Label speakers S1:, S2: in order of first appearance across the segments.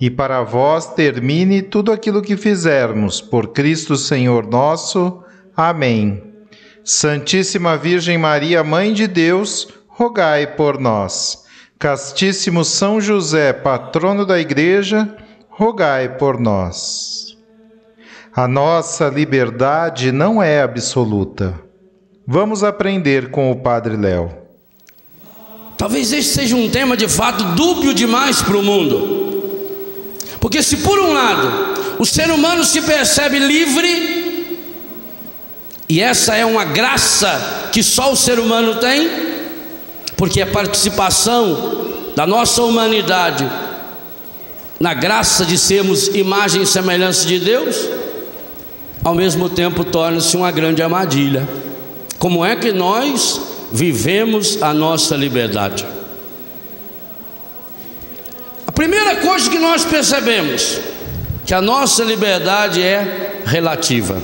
S1: e para vós termine tudo aquilo que fizermos. Por Cristo Senhor nosso. Amém. Santíssima Virgem Maria, Mãe de Deus, rogai por nós. Castíssimo São José, patrono da Igreja, rogai por nós. A nossa liberdade não é absoluta. Vamos aprender com o Padre Léo.
S2: Talvez este seja um tema de fato dúbio demais para o mundo. Porque se por um lado o ser humano se percebe livre, e essa é uma graça que só o ser humano tem, porque a participação da nossa humanidade na graça de sermos imagem e semelhança de Deus, ao mesmo tempo torna-se uma grande armadilha. Como é que nós vivemos a nossa liberdade? Primeira coisa que nós percebemos que a nossa liberdade é relativa.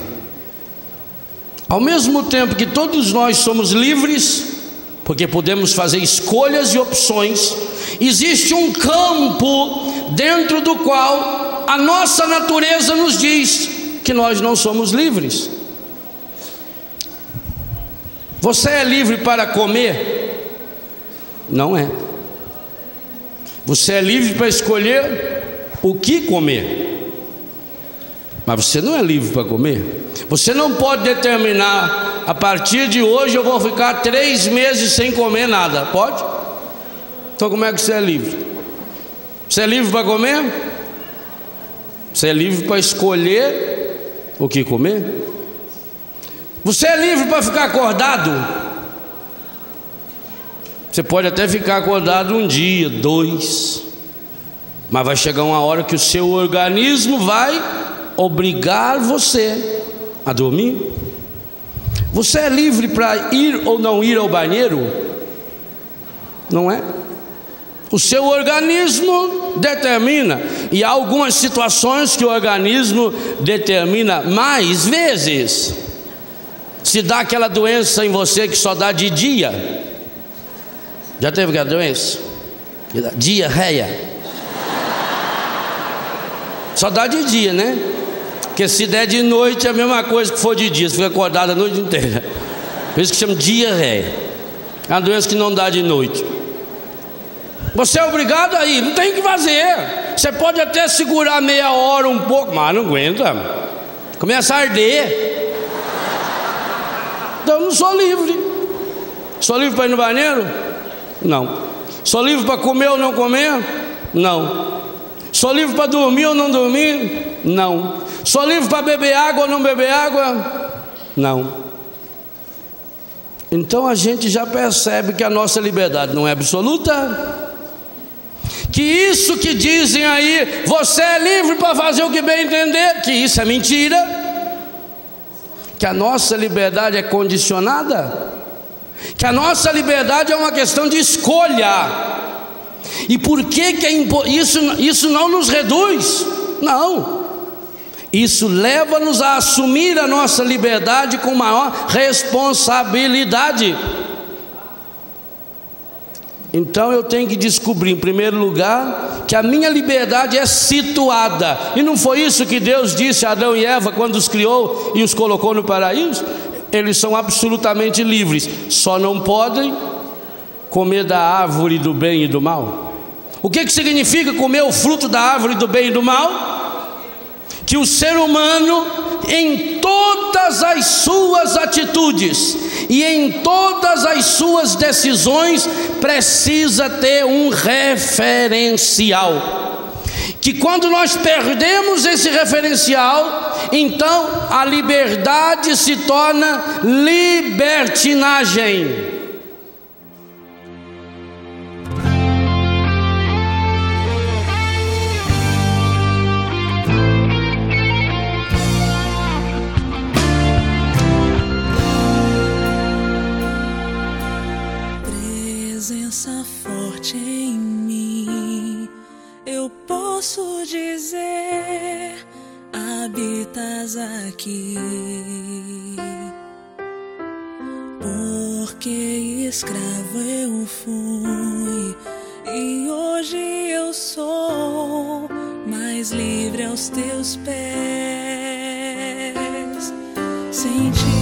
S2: Ao mesmo tempo que todos nós somos livres, porque podemos fazer escolhas e opções, existe um campo dentro do qual a nossa natureza nos diz que nós não somos livres. Você é livre para comer? Não é. Você é livre para escolher o que comer. Mas você não é livre para comer. Você não pode determinar, a partir de hoje eu vou ficar três meses sem comer nada. Pode? Então como é que você é livre? Você é livre para comer? Você é livre para escolher o que comer? Você é livre para ficar acordado? Você pode até ficar acordado um dia, dois, mas vai chegar uma hora que o seu organismo vai obrigar você a dormir. Você é livre para ir ou não ir ao banheiro? Não é? O seu organismo determina, e há algumas situações que o organismo determina mais vezes. Se dá aquela doença em você que só dá de dia. Já teve aquela doença? Diarreia. Só dá de dia, né? Porque se der de noite é a mesma coisa que for de dia, você fica acordado a noite inteira. Por isso que chama diarreia. É uma doença que não dá de noite. Você é obrigado a ir, não tem o que fazer. Você pode até segurar meia hora, um pouco, mas não aguenta. Começa a arder. Então eu não sou livre. Sou livre para ir no banheiro? Não. Sou livre para comer ou não comer? Não. Sou livre para dormir ou não dormir? Não. Sou livre para beber água ou não beber água? Não. Então a gente já percebe que a nossa liberdade não é absoluta. Que isso que dizem aí, você é livre para fazer o que bem entender, que isso é mentira que a nossa liberdade é condicionada, que a nossa liberdade é uma questão de escolha. E por que, que é isso, isso não nos reduz? Não. Isso leva-nos a assumir a nossa liberdade com maior responsabilidade. Então eu tenho que descobrir, em primeiro lugar, que a minha liberdade é situada. E não foi isso que Deus disse a Adão e Eva quando os criou e os colocou no paraíso? Eles são absolutamente livres, só não podem comer da árvore do bem e do mal. O que, que significa comer o fruto da árvore do bem e do mal? Que o ser humano, em todas as suas atitudes e em todas as suas decisões precisa ter um referencial. Que quando nós perdemos esse referencial, então a liberdade se torna libertinagem.
S3: Aqui. Porque escravo eu fui e hoje eu sou mais livre aos teus pés. Sentido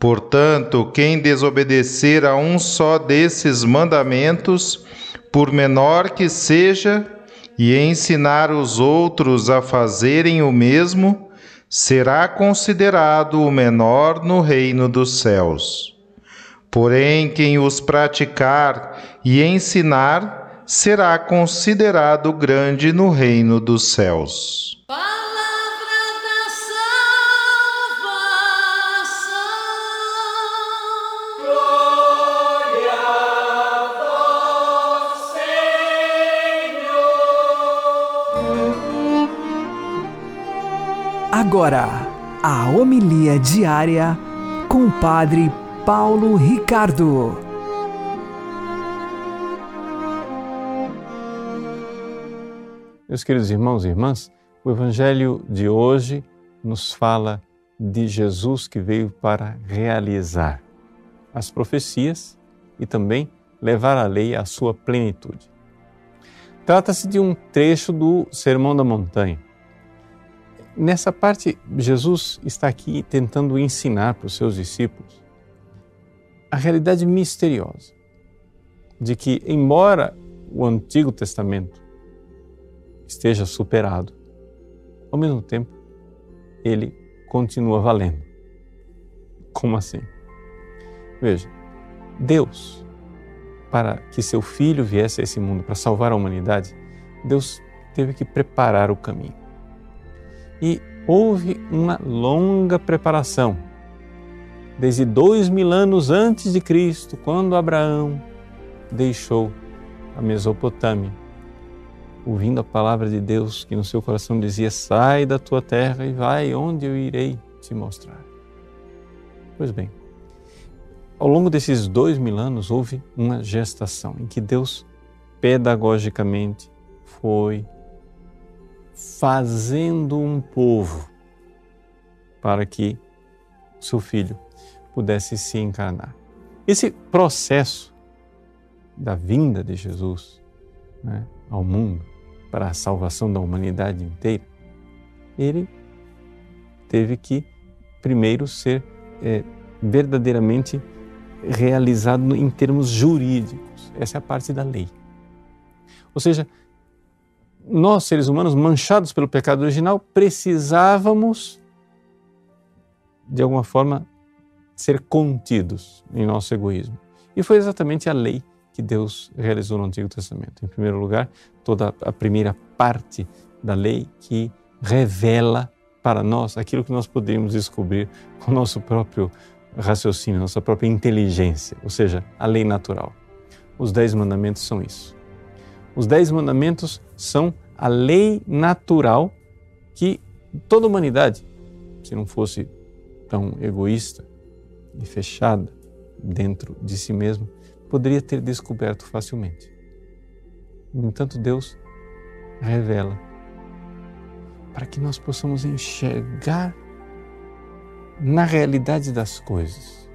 S1: Portanto, quem desobedecer a um só desses mandamentos, por menor que seja, e ensinar os outros a fazerem o mesmo, será considerado o menor no reino dos céus. Porém, quem os praticar e ensinar, será considerado grande no reino dos céus.
S3: Palavra
S4: Agora, a homilia diária com o Padre Paulo Ricardo.
S5: Meus queridos irmãos e irmãs, o Evangelho de hoje nos fala de Jesus que veio para realizar as profecias e também levar a lei à sua plenitude. Trata-se de um trecho do Sermão da Montanha. Nessa parte, Jesus está aqui tentando ensinar para os seus discípulos a realidade misteriosa de que, embora o Antigo Testamento esteja superado, ao mesmo tempo, ele continua valendo. Como assim? Veja, Deus, para que seu filho viesse a esse mundo para salvar a humanidade, Deus teve que preparar o caminho. E houve uma longa preparação. Desde dois mil anos antes de Cristo, quando Abraão deixou a Mesopotâmia, ouvindo a palavra de Deus que no seu coração dizia: Sai da tua terra e vai onde eu irei te mostrar. Pois bem, ao longo desses dois mil anos houve uma gestação em que Deus pedagogicamente foi fazendo um povo para que seu filho pudesse se encarnar. Esse processo da vinda de Jesus né, ao mundo para a salvação da humanidade inteira, ele teve que primeiro ser é, verdadeiramente realizado em termos jurídicos. Essa é a parte da lei. Ou seja, nós, seres humanos, manchados pelo pecado original, precisávamos, de alguma forma, ser contidos em nosso egoísmo. E foi exatamente a lei que Deus realizou no Antigo Testamento. Em primeiro lugar, toda a primeira parte da lei que revela para nós aquilo que nós podemos descobrir com o nosso próprio raciocínio, nossa própria inteligência, ou seja, a lei natural. Os Dez Mandamentos são isso. Os Dez Mandamentos são a lei natural que toda a humanidade, se não fosse tão egoísta e fechada dentro de si mesma, poderia ter descoberto facilmente. No entanto, Deus revela para que nós possamos enxergar na realidade das coisas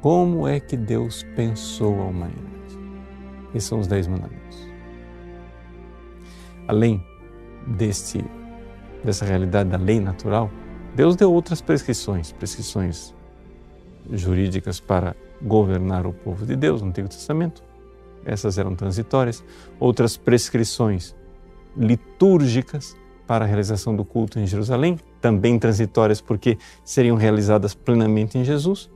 S5: como é que Deus pensou a humanidade. Esses são os Dez Mandamentos. Além deste, dessa realidade da lei natural, Deus deu outras prescrições, prescrições jurídicas para governar o povo de Deus no Antigo Testamento. Essas eram transitórias. Outras prescrições litúrgicas para a realização do culto em Jerusalém, também transitórias porque seriam realizadas plenamente em Jesus.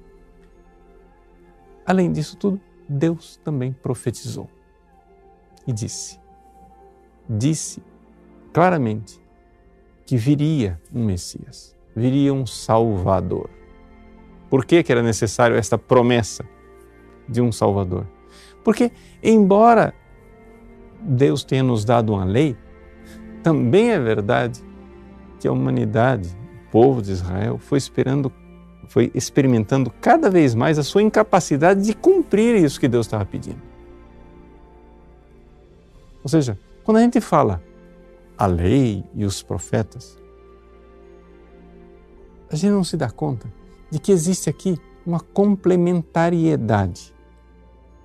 S5: Além disso tudo, Deus também profetizou e disse: disse claramente que viria um Messias, viria um Salvador. Por que, que era necessário esta promessa de um Salvador? Porque, embora Deus tenha nos dado uma lei, também é verdade que a humanidade, o povo de Israel, foi esperando, foi experimentando cada vez mais a sua incapacidade de cumprir isso que Deus estava pedindo. Ou seja, quando a gente fala a lei e os profetas, a gente não se dá conta de que existe aqui uma complementariedade,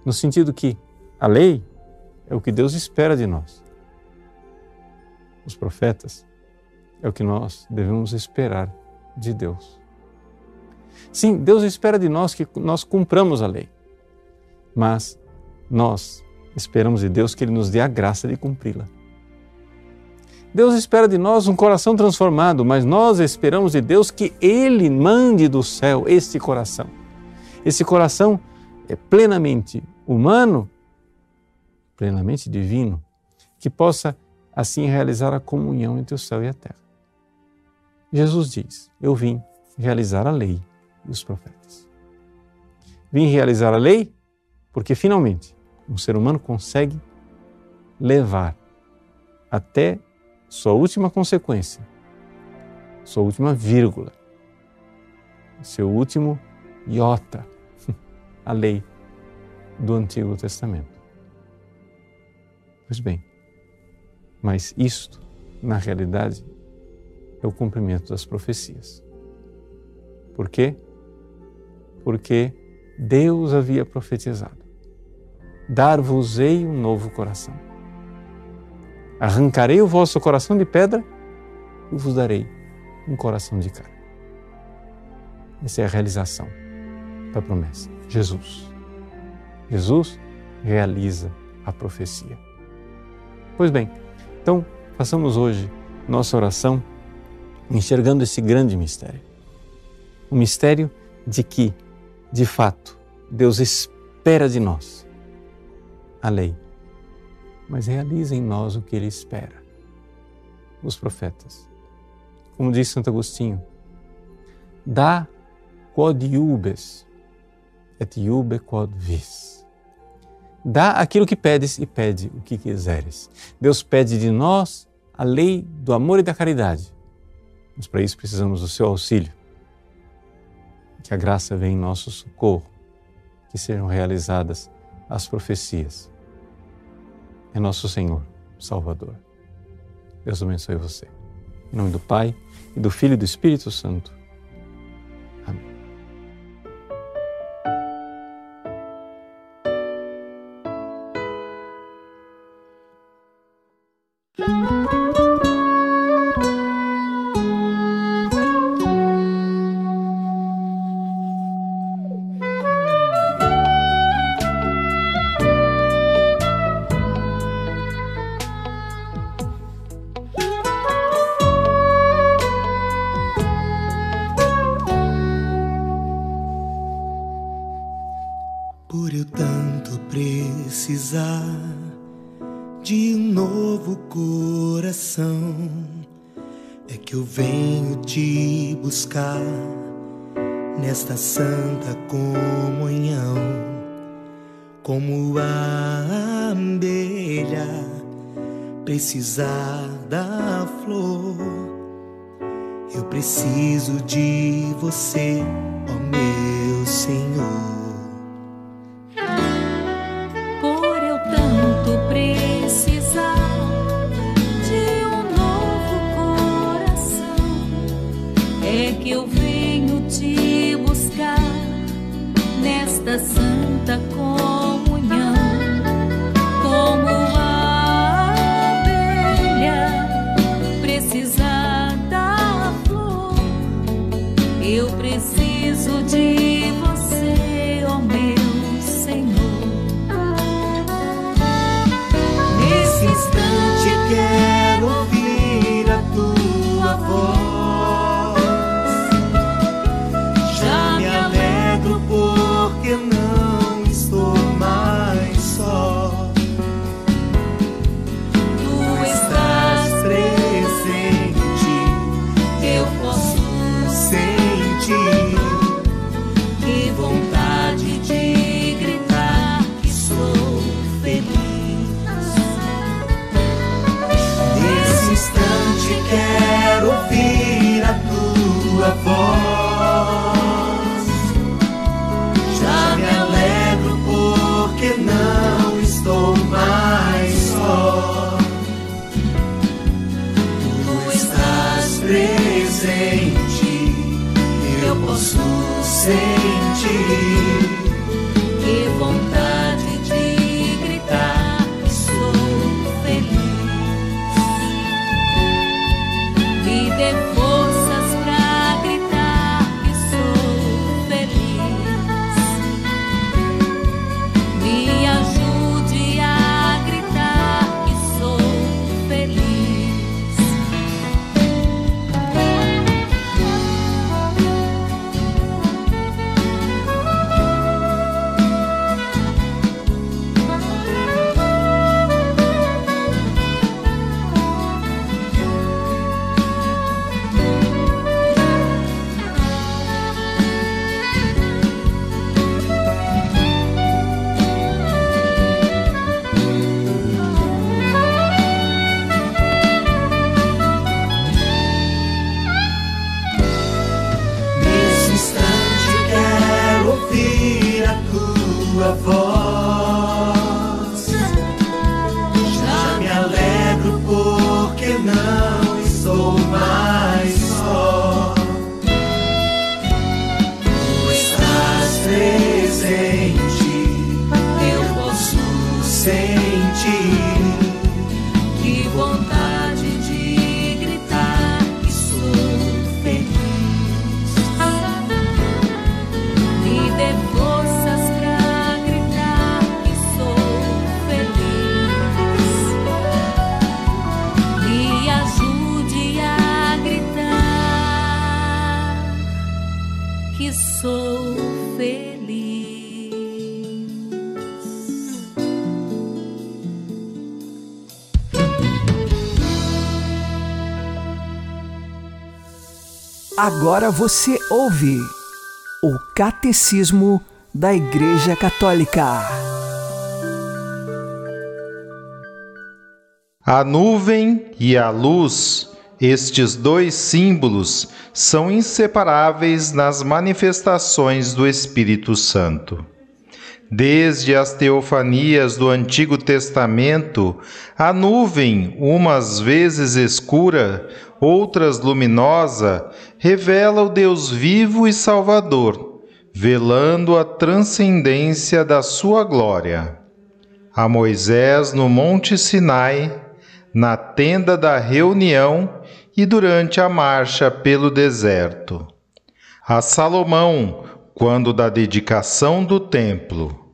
S5: no sentido que a lei é o que Deus espera de nós. Os profetas é o que nós devemos esperar de Deus. Sim, Deus espera de nós que nós cumpramos a lei, mas nós esperamos de Deus que Ele nos dê a graça de cumpri-la. Deus espera de nós um coração transformado, mas nós esperamos de Deus que Ele mande do céu este coração. Esse coração é plenamente humano, plenamente divino, que possa assim realizar a comunhão entre o céu e a terra. Jesus diz: Eu vim realizar a lei e os profetas. Vim realizar a lei porque finalmente um ser humano consegue levar até sua última consequência, sua última vírgula, seu último iota, a lei do Antigo Testamento. Pois bem, mas isto, na realidade, é o cumprimento das profecias. Por quê? Porque Deus havia profetizado: Dar-vos-ei um novo coração. Arrancarei o vosso coração de pedra e vos darei um coração de carne. Essa é a realização da promessa. Jesus. Jesus realiza a profecia. Pois bem, então façamos hoje nossa oração enxergando esse grande mistério. O mistério de que, de fato, Deus espera de nós a lei, mas realiza em nós o que Ele espera. Os profetas. Como diz Santo Agostinho, dá quod iubes et iube quod vis. Dá aquilo que pedes e pede o que quiseres. Deus pede de nós a lei do amor e da caridade mas para isso precisamos do seu auxílio. Que a graça venha em nosso socorro, que sejam realizadas as profecias. É nosso Senhor, Salvador. Deus abençoe você. Em nome do Pai, e do Filho e do Espírito Santo.
S6: Nesta santa comunhão, como a abelha precisar da flor. Eu preciso de você, ó meu Senhor.
S4: Agora você ouve o Catecismo da Igreja Católica.
S1: A nuvem e a luz, estes dois símbolos, são inseparáveis nas manifestações do Espírito Santo. Desde as teofanias do Antigo Testamento, a nuvem, umas vezes escura, outras luminosa, revela o Deus vivo e Salvador, velando a transcendência da sua glória. A Moisés no Monte Sinai, na tenda da reunião e durante a marcha pelo deserto. A Salomão, quando da dedicação do templo.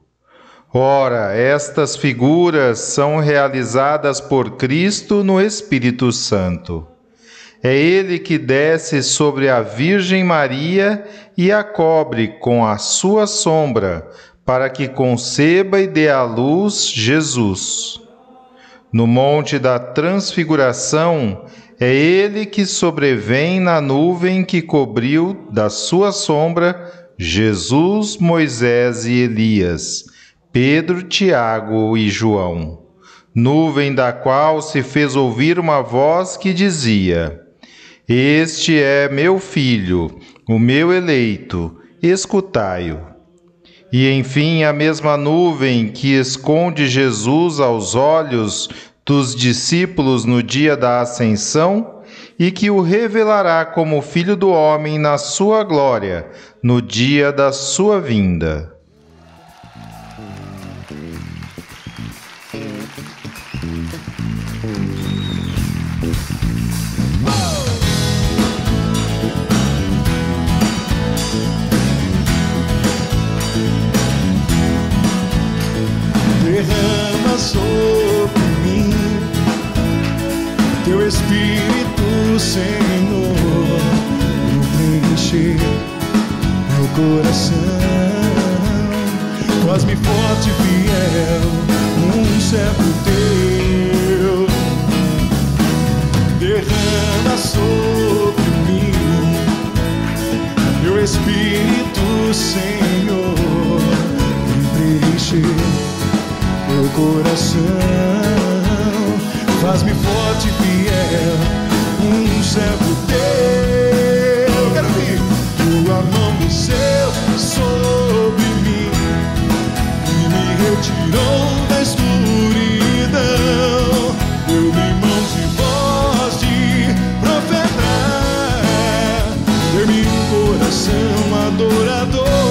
S1: Ora, estas figuras são realizadas por Cristo no Espírito Santo. É Ele que desce sobre a Virgem Maria e a cobre com a sua sombra, para que conceba e dê à luz Jesus. No Monte da Transfiguração, é Ele que sobrevém na nuvem que cobriu da sua sombra Jesus, Moisés e Elias, Pedro, Tiago e João. Nuvem da qual se fez ouvir uma voz que dizia: Este é meu filho, o meu eleito, escutai-o. E enfim, a mesma nuvem que esconde Jesus aos olhos dos discípulos no dia da ascensão e que o revelará como Filho do Homem na sua glória, no dia da sua vinda.
S7: Espírito, Senhor, preencher meu coração. Faz-me forte e fiel, um servo teu. Derrama sobre mim teu Espírito, Senhor, preencher meu coração. Faz-me forte e fiel, um servo teu. Quero ouvir tua mão do céu sobre mim e me retirou da escuridão. Deu-me mãos e voz de profeta. Dê-me um coração adorador.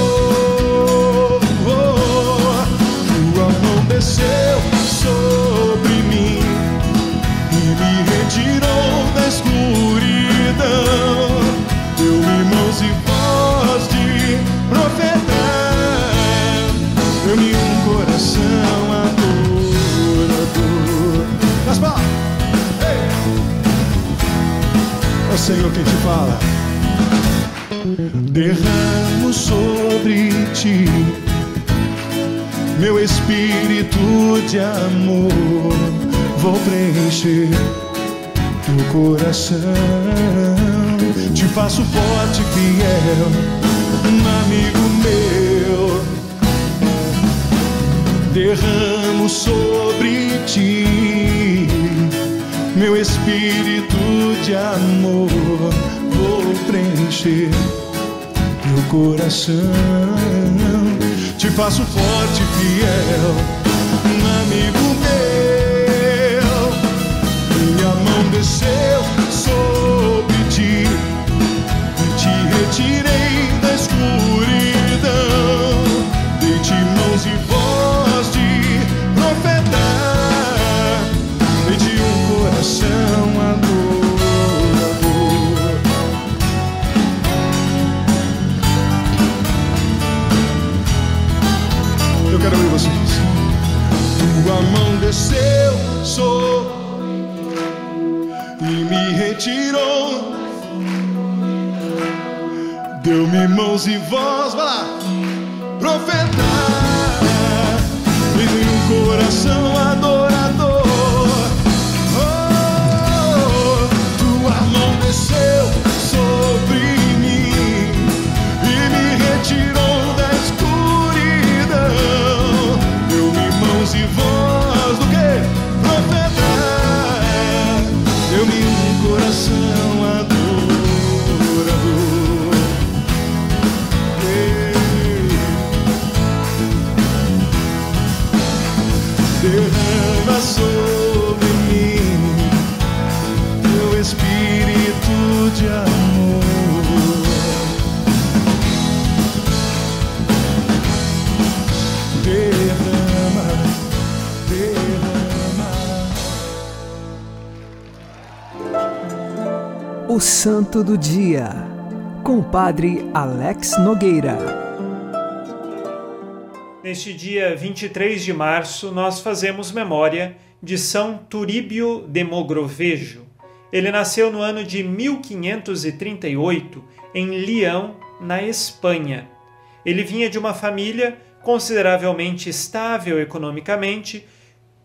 S7: Senhor quem te fala. Derramo sobre ti meu espírito de amor. Vou preencher teu coração. Te faço forte, fiel, amigo meu. Derramo sobre ti meu espírito de amor. Vou preencher teu coração. Te faço forte, fiel, amigo meu. Minha mão desceu sobre ti e te retirei coração adorador. Eu quero ouvir vocês. Tua mão desceu sobre e me retirou. Deu-me mãos e voz, vai lá, profeta. Fez-me um coração
S4: O Santo do Dia, com o Padre Alex Nogueira.
S8: Neste dia 23 de março, nós fazemos memória de São Turíbio de Mogrovejo. Ele nasceu no ano de 1538 em Leão, na Espanha. Ele vinha de uma família consideravelmente estável economicamente,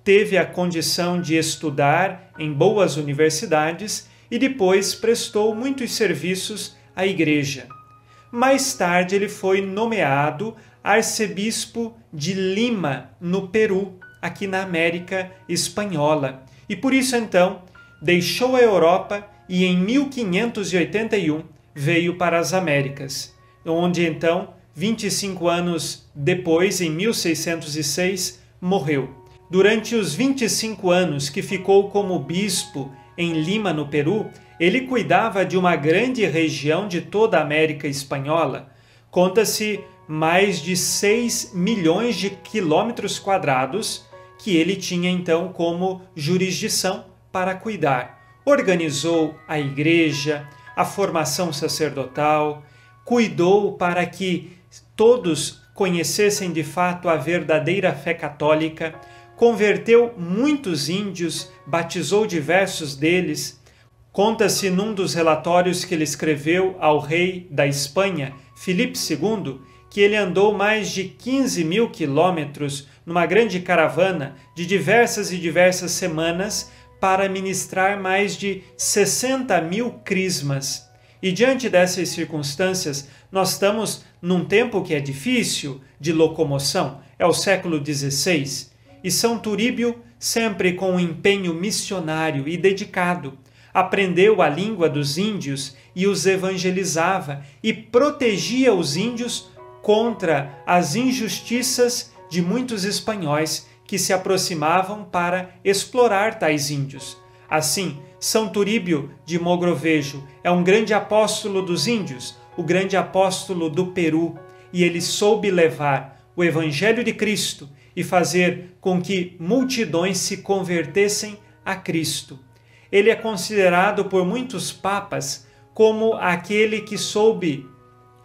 S8: teve a condição de estudar em boas universidades e depois prestou muitos serviços à igreja. Mais tarde, ele foi nomeado arcebispo de Lima, no Peru, aqui na América Espanhola. E por isso, então, deixou a Europa e em 1581 veio para as Américas, onde então, 25 anos depois, em 1606, morreu. Durante os 25 anos que ficou como bispo em Lima, no Peru, ele cuidava de uma grande região de toda a América Espanhola. Conta-se mais de 6 milhões de quilômetros quadrados que ele tinha então como jurisdição para cuidar. Organizou a igreja, a formação sacerdotal, cuidou para que todos conhecessem de fato a verdadeira fé católica, converteu muitos índios, batizou diversos deles. Conta-se num dos relatórios que ele escreveu ao rei da Espanha, Filipe II, que ele andou mais de 15 mil quilômetros numa grande caravana de diversas e diversas semanas para ministrar mais de 60 mil crismas. E diante dessas circunstâncias, nós estamos num tempo que é difícil de locomoção, é o século XVI, e São Turíbio, sempre com um empenho missionário e dedicado, aprendeu a língua dos índios e os evangelizava e protegia os índios contra as injustiças de muitos espanhóis que se aproximavam para explorar tais índios. Assim, São Turíbio de Mogrovejo é um grande apóstolo dos índios, o grande apóstolo do Peru, e ele soube levar o Evangelho de Cristo e fazer com que multidões se convertessem a Cristo. ele é considerado por muitos papas como aquele que soube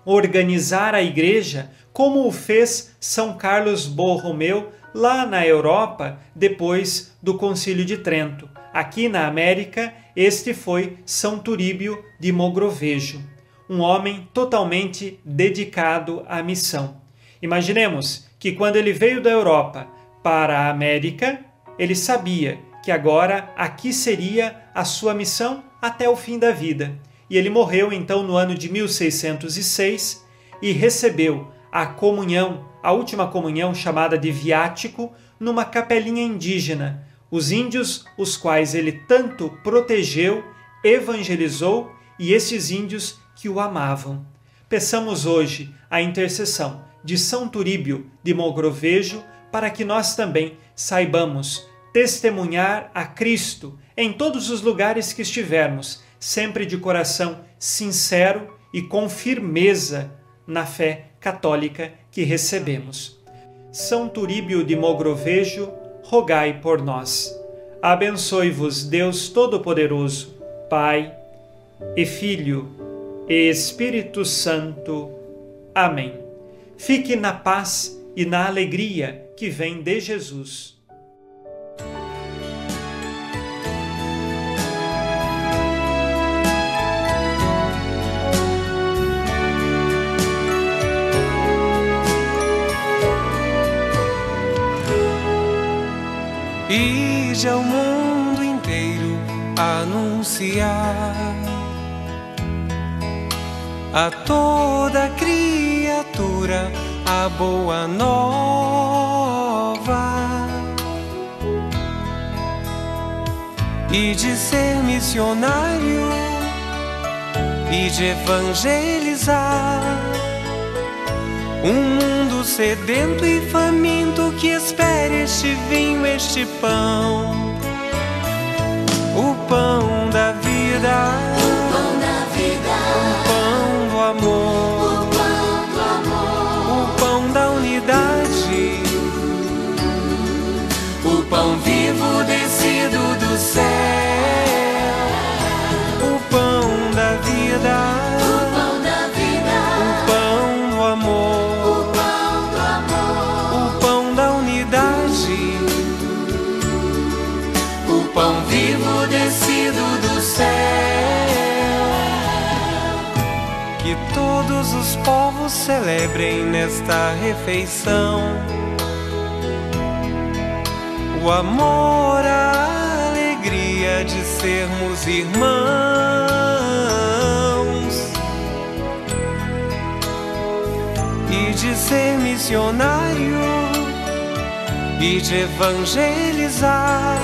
S8: organizar a igreja, como o fez São Carlos Borromeu lá na Europa depois do Concílio de Trento. Aqui na América, este foi São Turíbio de Mogrovejo, um homem totalmente dedicado à missão. Imaginemos que quando ele veio da Europa para a América, ele sabia que agora aqui seria a sua missão até o fim da vida. E ele morreu então no ano de 1606 e recebeu a comunhão, a última comunhão chamada de viático, numa capelinha indígena. Os índios, os quais ele tanto protegeu, evangelizou e esses índios que o amavam. Peçamos hoje a intercessão de São Turíbio de Mogrovejo para que nós também saibamos testemunhar a Cristo em todos os lugares que estivermos, sempre de coração sincero e com firmeza na fé católica que recebemos. São Turíbio de Mogrovejo, rogai por nós. Abençoe-vos Deus Todo-Poderoso, Pai e Filho e Espírito Santo. Amém. Fique na paz e na alegria que vem de Jesus.
S9: Ide ao mundo inteiro anunciar a toda a boa nova. E de ser missionário e de evangelizar um mundo sedento e faminto que espere este vinho, este pão, o pão da vida, celebrem nesta refeição. O amor, a alegria de sermos irmãos. e de ser missionário e de evangelizar.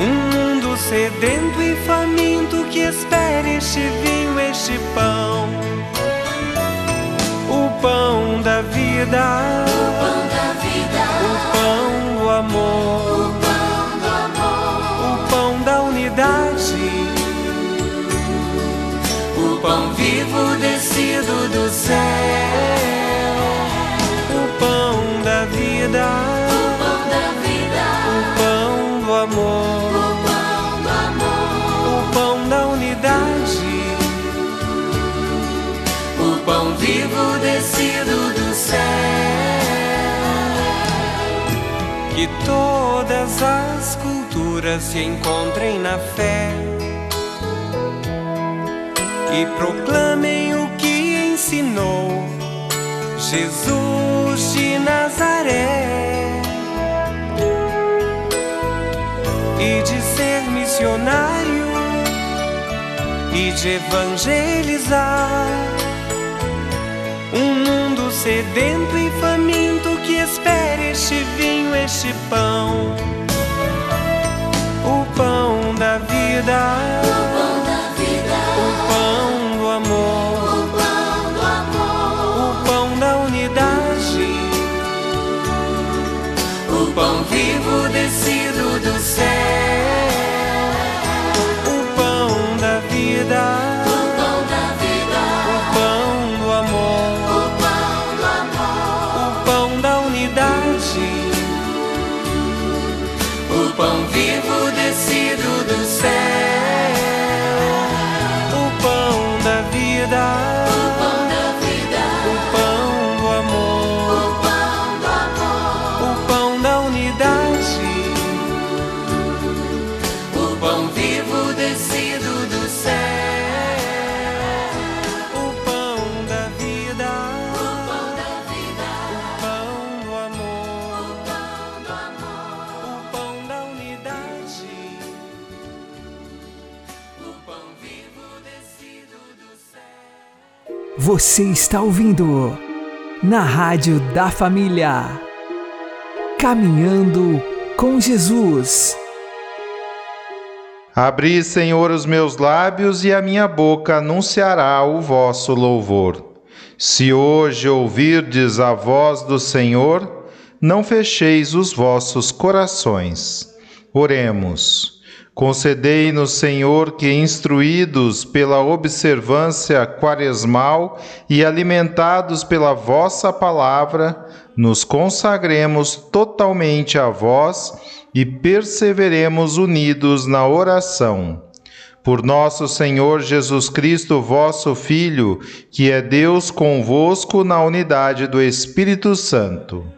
S9: Um mundo sedento e faminto que espere este vinho, este pão, pão da vida,
S6: o pão da vida,
S9: o pão do amor,
S6: o pão do amor,
S9: o pão da unidade, o pão vivo descido do céu, Que todas as culturas se encontrem na fé. E proclamem o que ensinou Jesus de Nazaré. E de ser missionário e de evangelizar um mundo sedento e que espere este vinho, este pão, o pão da vida,
S4: Você está ouvindo na Rádio da Família. Caminhando com Jesus.
S1: Abri, Senhor, os meus lábios e a minha boca anunciará o vosso louvor. Se hoje ouvirdes a voz do Senhor, não fecheis os vossos corações. Oremos. Concedei-nos, Senhor, que, instruídos pela observância quaresmal e alimentados pela vossa palavra, nos consagremos totalmente a vós e perseveremos unidos na oração. Por nosso Senhor Jesus Cristo, vosso Filho, que é Deus convosco na unidade do Espírito Santo.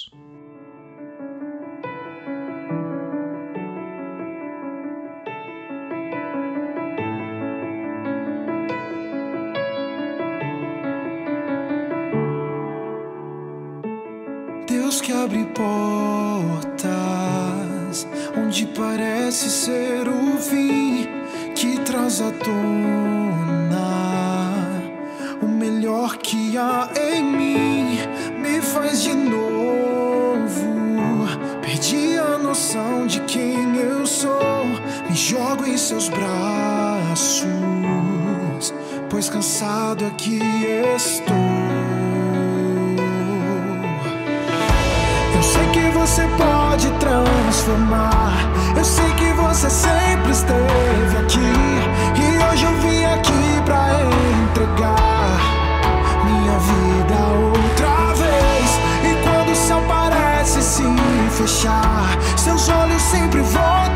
S10: Portas onde parece ser o fim, que traz à tona o melhor que há em mim, me faz de novo. Perdi a noção de quem eu sou, me jogo em seus braços, pois cansado aqui estou. Você pode transformar. Eu sei que você sempre esteve aqui. E hoje eu vim aqui pra entregar minha vida outra vez. E quando o céu parece se fechar, seus olhos sempre voltam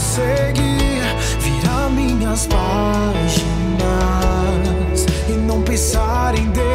S10: prosseguir, virar minhas páginas e não pensar em desistir.